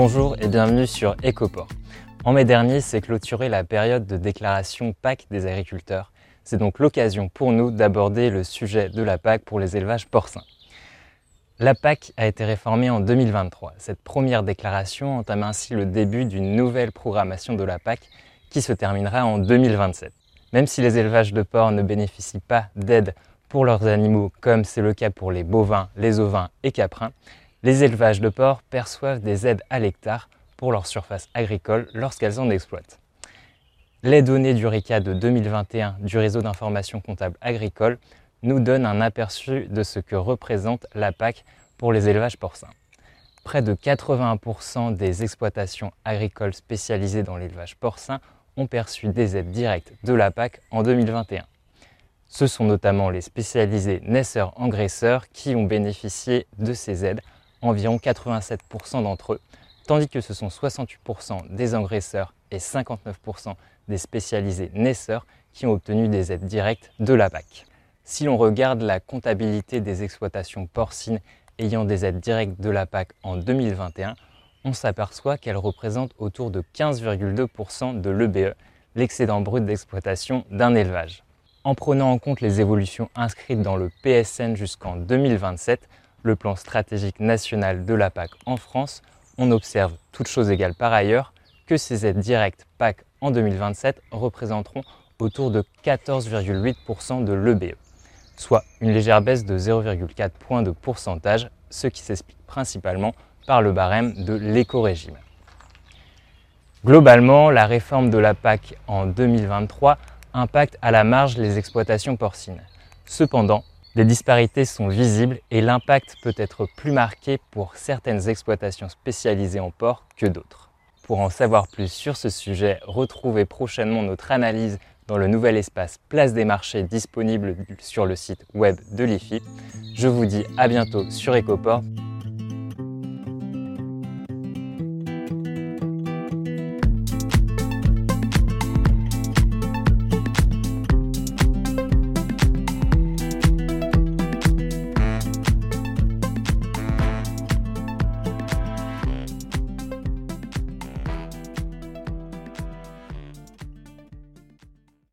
Bonjour et bienvenue sur Ecoport. En mai dernier s'est clôturée la période de déclaration PAC des agriculteurs. C'est donc l'occasion pour nous d'aborder le sujet de la PAC pour les élevages porcins. La PAC a été réformée en 2023. Cette première déclaration entame ainsi le début d'une nouvelle programmation de la PAC qui se terminera en 2027. Même si les élevages de porcs ne bénéficient pas d'aide pour leurs animaux, comme c'est le cas pour les bovins, les ovins et caprins, les élevages de porcs perçoivent des aides à l'hectare pour leur surface agricole lorsqu'elles en exploitent. Les données du RICA de 2021 du réseau d'information comptable agricole nous donnent un aperçu de ce que représente la PAC pour les élevages porcins. Près de 81% des exploitations agricoles spécialisées dans l'élevage porcin ont perçu des aides directes de la PAC en 2021. Ce sont notamment les spécialisés naisseurs-engraisseurs qui ont bénéficié de ces aides, environ 87% d'entre eux, tandis que ce sont 68% des engraisseurs et 59% des spécialisés naisseurs qui ont obtenu des aides directes de la PAC. Si l'on regarde la comptabilité des exploitations porcines ayant des aides directes de la PAC en 2021, on s'aperçoit qu'elle représente autour de 15,2% de l'EBE, l'excédent brut d'exploitation d'un élevage. En prenant en compte les évolutions inscrites dans le PSN jusqu'en 2027, le plan stratégique national de la PAC en France, on observe, toutes choses égales par ailleurs, que ces aides directes PAC en 2027 représenteront autour de 14,8% de l'EBE, soit une légère baisse de 0,4 points de pourcentage, ce qui s'explique principalement par le barème de l'éco-régime. Globalement, la réforme de la PAC en 2023 impacte à la marge les exploitations porcines. Cependant, les disparités sont visibles et l'impact peut être plus marqué pour certaines exploitations spécialisées en porc que d'autres. Pour en savoir plus sur ce sujet, retrouvez prochainement notre analyse dans le nouvel espace Place des marchés disponible sur le site web de l'IFI. Je vous dis à bientôt sur Ecoport